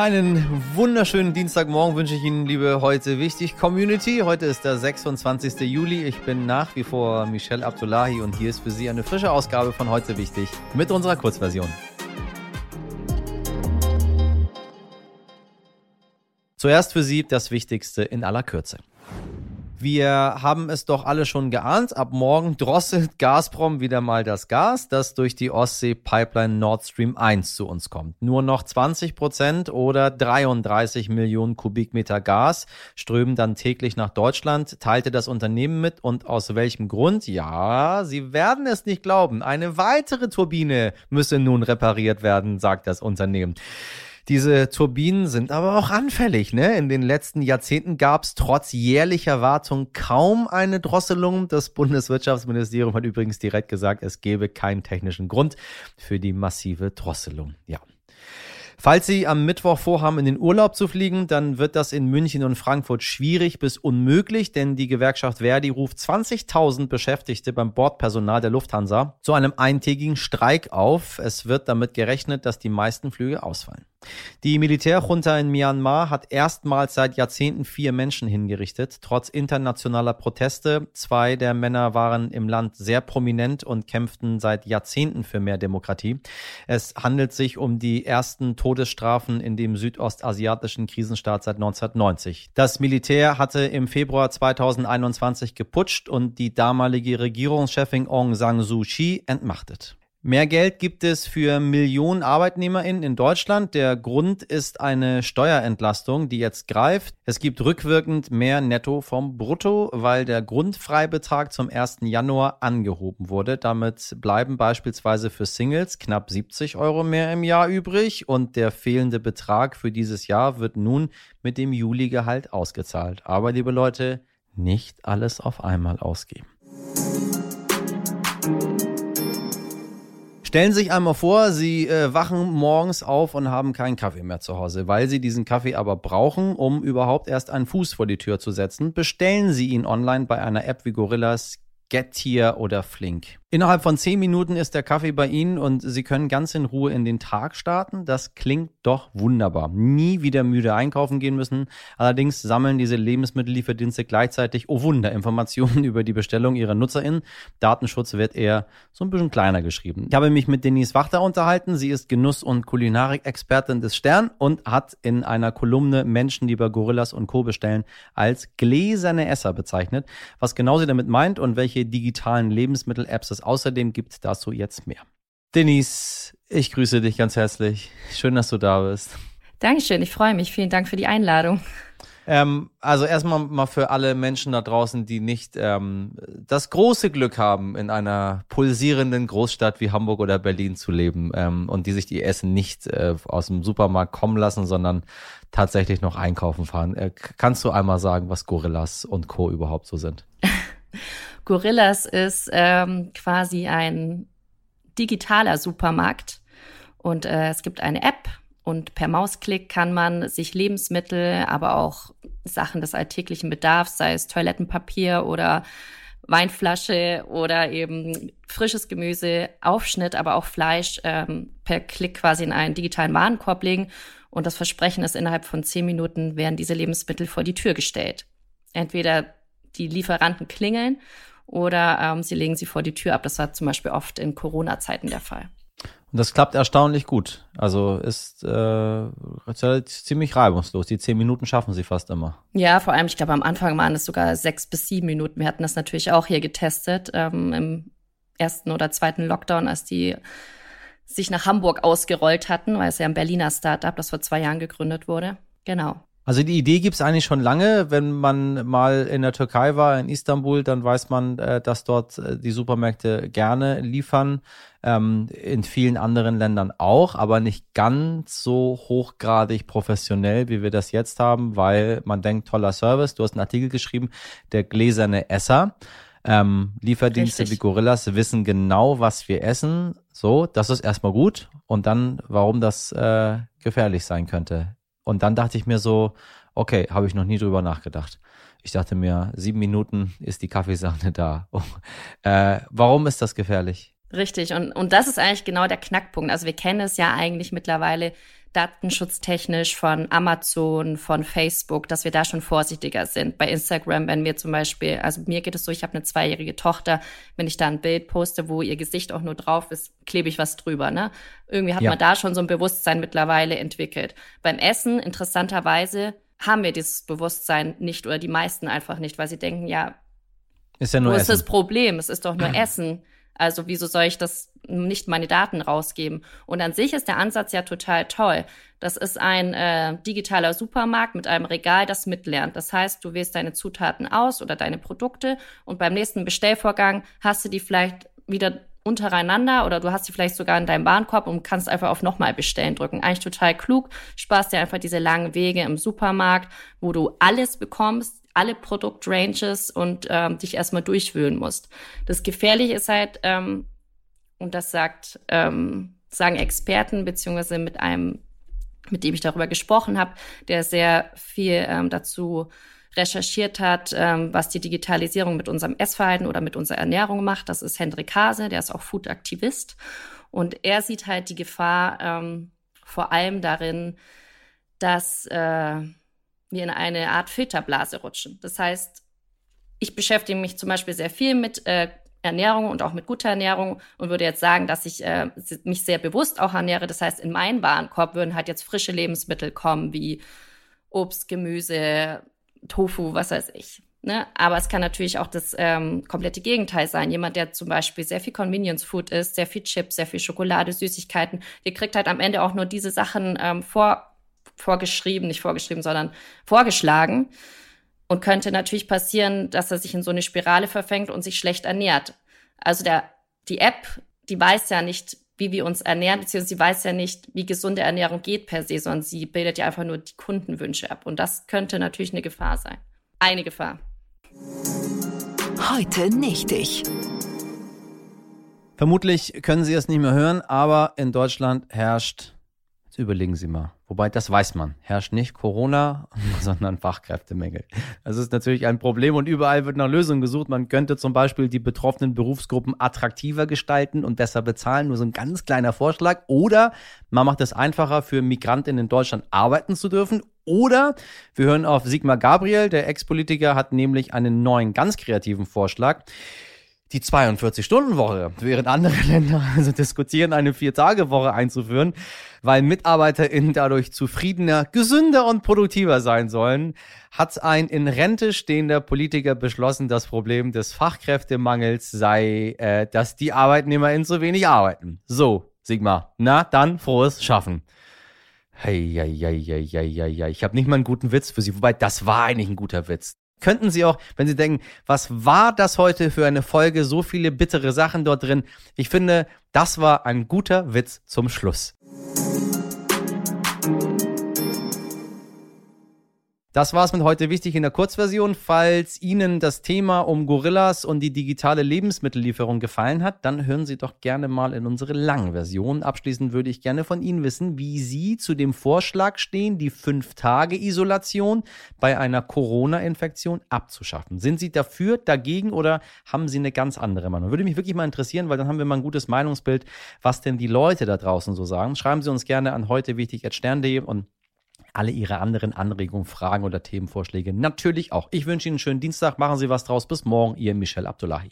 Einen wunderschönen Dienstagmorgen wünsche ich Ihnen, liebe heute wichtig Community. Heute ist der 26. Juli. Ich bin nach wie vor Michelle Abdullahi und hier ist für Sie eine frische Ausgabe von heute wichtig mit unserer Kurzversion. Zuerst für Sie das Wichtigste in aller Kürze. Wir haben es doch alle schon geahnt. Ab morgen drosselt Gazprom wieder mal das Gas, das durch die Ostsee-Pipeline Nord Stream 1 zu uns kommt. Nur noch 20 Prozent oder 33 Millionen Kubikmeter Gas strömen dann täglich nach Deutschland, teilte das Unternehmen mit. Und aus welchem Grund? Ja, Sie werden es nicht glauben. Eine weitere Turbine müsse nun repariert werden, sagt das Unternehmen. Diese Turbinen sind aber auch anfällig. Ne? In den letzten Jahrzehnten gab es trotz jährlicher Wartung kaum eine Drosselung. Das Bundeswirtschaftsministerium hat übrigens direkt gesagt, es gebe keinen technischen Grund für die massive Drosselung. Ja. Falls Sie am Mittwoch vorhaben, in den Urlaub zu fliegen, dann wird das in München und Frankfurt schwierig bis unmöglich, denn die Gewerkschaft Verdi ruft 20.000 Beschäftigte beim Bordpersonal der Lufthansa zu einem eintägigen Streik auf. Es wird damit gerechnet, dass die meisten Flüge ausfallen. Die Militärjunta in Myanmar hat erstmals seit Jahrzehnten vier Menschen hingerichtet, trotz internationaler Proteste. Zwei der Männer waren im Land sehr prominent und kämpften seit Jahrzehnten für mehr Demokratie. Es handelt sich um die ersten Todesstrafen in dem südostasiatischen Krisenstaat seit 1990. Das Militär hatte im Februar 2021 geputscht und die damalige Regierungschefin Aung San Suu Kyi entmachtet. Mehr Geld gibt es für Millionen ArbeitnehmerInnen in Deutschland. Der Grund ist eine Steuerentlastung, die jetzt greift. Es gibt rückwirkend mehr Netto vom Brutto, weil der Grundfreibetrag zum 1. Januar angehoben wurde. Damit bleiben beispielsweise für Singles knapp 70 Euro mehr im Jahr übrig und der fehlende Betrag für dieses Jahr wird nun mit dem Juli-Gehalt ausgezahlt. Aber liebe Leute, nicht alles auf einmal ausgeben. Stellen Sie sich einmal vor, Sie äh, wachen morgens auf und haben keinen Kaffee mehr zu Hause. Weil Sie diesen Kaffee aber brauchen, um überhaupt erst einen Fuß vor die Tür zu setzen, bestellen Sie ihn online bei einer App wie Gorillas, Getir oder Flink. Innerhalb von zehn Minuten ist der Kaffee bei Ihnen und Sie können ganz in Ruhe in den Tag starten. Das klingt doch wunderbar. Nie wieder müde einkaufen gehen müssen. Allerdings sammeln diese Lebensmittellieferdienste gleichzeitig, oh Wunder, Informationen über die Bestellung ihrer NutzerInnen. Datenschutz wird eher so ein bisschen kleiner geschrieben. Ich habe mich mit Denise Wachter unterhalten. Sie ist Genuss- und Kulinarik-Expertin des Stern und hat in einer Kolumne Menschen, die bei Gorillas und Co. bestellen, als gläserne Esser bezeichnet. Was genau sie damit meint und welche digitalen Lebensmittel-Apps es außerdem gibt, dazu jetzt mehr. Denise, ich grüße dich ganz herzlich. Schön, dass du da bist. Dankeschön, ich freue mich. Vielen Dank für die Einladung. Ähm, also erstmal mal für alle Menschen da draußen, die nicht ähm, das große Glück haben, in einer pulsierenden Großstadt wie Hamburg oder Berlin zu leben ähm, und die sich die Essen nicht äh, aus dem Supermarkt kommen lassen, sondern tatsächlich noch einkaufen fahren. Äh, kannst du einmal sagen, was Gorillas und Co. überhaupt so sind? Gorillas ist ähm, quasi ein digitaler Supermarkt und äh, es gibt eine App und per Mausklick kann man sich Lebensmittel, aber auch Sachen des alltäglichen Bedarfs, sei es Toilettenpapier oder Weinflasche oder eben frisches Gemüse, Aufschnitt, aber auch Fleisch ähm, per Klick quasi in einen digitalen Warenkorb legen. Und das Versprechen ist, innerhalb von zehn Minuten werden diese Lebensmittel vor die Tür gestellt. Entweder die Lieferanten klingeln oder ähm, sie legen sie vor die Tür ab. Das war zum Beispiel oft in Corona-Zeiten der Fall. Und das klappt erstaunlich gut. Also ist äh, ziemlich reibungslos. Die zehn Minuten schaffen sie fast immer. Ja, vor allem, ich glaube, am Anfang waren es sogar sechs bis sieben Minuten. Wir hatten das natürlich auch hier getestet ähm, im ersten oder zweiten Lockdown, als die sich nach Hamburg ausgerollt hatten, weil es ja ein Berliner Startup, das vor zwei Jahren gegründet wurde. Genau. Also die Idee gibt's eigentlich schon lange. Wenn man mal in der Türkei war, in Istanbul, dann weiß man, äh, dass dort äh, die Supermärkte gerne liefern. Ähm, in vielen anderen Ländern auch, aber nicht ganz so hochgradig professionell, wie wir das jetzt haben, weil man denkt, toller Service. Du hast einen Artikel geschrieben, der gläserne Esser. Ähm, Lieferdienste Richtig. wie Gorillas wissen genau, was wir essen. So, das ist erstmal gut. Und dann, warum das äh, gefährlich sein könnte. Und dann dachte ich mir so, okay, habe ich noch nie drüber nachgedacht. Ich dachte mir, sieben Minuten ist die Kaffeesahne da. Oh, äh, warum ist das gefährlich? Richtig, und, und das ist eigentlich genau der Knackpunkt. Also wir kennen es ja eigentlich mittlerweile, datenschutztechnisch von Amazon, von Facebook, dass wir da schon vorsichtiger sind. Bei Instagram, wenn wir zum Beispiel, also mir geht es so, ich habe eine zweijährige Tochter, wenn ich da ein Bild poste, wo ihr Gesicht auch nur drauf ist, klebe ich was drüber. Ne? Irgendwie hat ja. man da schon so ein Bewusstsein mittlerweile entwickelt. Beim Essen, interessanterweise, haben wir dieses Bewusstsein nicht oder die meisten einfach nicht, weil sie denken, ja, ist ja nur wo Essen. ist das Problem? Es ist doch nur Essen. Also wieso soll ich das nicht meine Daten rausgeben? Und an sich ist der Ansatz ja total toll. Das ist ein äh, digitaler Supermarkt mit einem Regal, das mitlernt. Das heißt, du wählst deine Zutaten aus oder deine Produkte und beim nächsten Bestellvorgang hast du die vielleicht wieder untereinander oder du hast sie vielleicht sogar in deinem Warenkorb und kannst einfach auf nochmal bestellen drücken. Eigentlich total klug, sparst dir einfach diese langen Wege im Supermarkt, wo du alles bekommst, alle Produktranges und ähm, dich erstmal durchwühlen musst. Das Gefährliche ist halt, ähm, und das sagt, ähm, sagen Experten, beziehungsweise mit einem, mit dem ich darüber gesprochen habe, der sehr viel ähm, dazu recherchiert hat, ähm, was die Digitalisierung mit unserem Essverhalten oder mit unserer Ernährung macht. Das ist Hendrik Hase, der ist auch Food-Aktivist. Und er sieht halt die Gefahr ähm, vor allem darin, dass äh, wir in eine Art Filterblase rutschen. Das heißt, ich beschäftige mich zum Beispiel sehr viel mit äh, Ernährung und auch mit guter Ernährung und würde jetzt sagen, dass ich äh, mich sehr bewusst auch ernähre. Das heißt, in meinen Warenkorb würden halt jetzt frische Lebensmittel kommen, wie Obst, Gemüse, Tofu, was weiß ich. Ne? Aber es kann natürlich auch das ähm, komplette Gegenteil sein. Jemand, der zum Beispiel sehr viel Convenience Food isst, sehr viel Chips, sehr viel Schokolade, Süßigkeiten, der kriegt halt am Ende auch nur diese Sachen ähm, vor, vorgeschrieben, nicht vorgeschrieben, sondern vorgeschlagen. Und könnte natürlich passieren, dass er sich in so eine Spirale verfängt und sich schlecht ernährt. Also der, die App, die weiß ja nicht, wie wir uns ernähren, beziehungsweise sie weiß ja nicht, wie gesunde Ernährung geht per se, sondern sie bildet ja einfach nur die Kundenwünsche ab. Und das könnte natürlich eine Gefahr sein. Eine Gefahr. Heute nicht ich. Vermutlich können Sie es nicht mehr hören, aber in Deutschland herrscht, jetzt überlegen Sie mal, Wobei, das weiß man. Herrscht nicht Corona, sondern Fachkräftemängel. Das ist natürlich ein Problem und überall wird nach Lösungen gesucht. Man könnte zum Beispiel die betroffenen Berufsgruppen attraktiver gestalten und besser bezahlen. Nur so ein ganz kleiner Vorschlag. Oder man macht es einfacher für Migranten in Deutschland arbeiten zu dürfen. Oder wir hören auf Sigmar Gabriel. Der Ex-Politiker hat nämlich einen neuen, ganz kreativen Vorschlag die 42-Stunden-Woche, während andere Länder also diskutieren, eine Vier-Tage-Woche einzuführen, weil MitarbeiterInnen dadurch zufriedener, gesünder und produktiver sein sollen, hat ein in Rente stehender Politiker beschlossen, das Problem des Fachkräftemangels sei, äh, dass die ArbeitnehmerInnen zu wenig arbeiten. So, Sigmar, na dann frohes Schaffen. Hey, hey, hey, hey, hey, hey, hey. Ich habe nicht mal einen guten Witz für Sie, wobei das war eigentlich ein guter Witz könnten Sie auch, wenn Sie denken, was war das heute für eine Folge, so viele bittere Sachen dort drin. Ich finde, das war ein guter Witz zum Schluss. Das war's mit heute wichtig in der Kurzversion. Falls Ihnen das Thema um Gorillas und die digitale Lebensmittellieferung gefallen hat, dann hören Sie doch gerne mal in unsere langen Version. Abschließend würde ich gerne von Ihnen wissen, wie Sie zu dem Vorschlag stehen, die fünf Tage Isolation bei einer Corona-Infektion abzuschaffen. Sind Sie dafür, dagegen oder haben Sie eine ganz andere Meinung? Würde mich wirklich mal interessieren, weil dann haben wir mal ein gutes Meinungsbild, was denn die Leute da draußen so sagen. Schreiben Sie uns gerne an heute wichtig und alle Ihre anderen Anregungen, Fragen oder Themenvorschläge natürlich auch. Ich wünsche Ihnen einen schönen Dienstag. Machen Sie was draus. Bis morgen. Ihr Michel Abdullahi.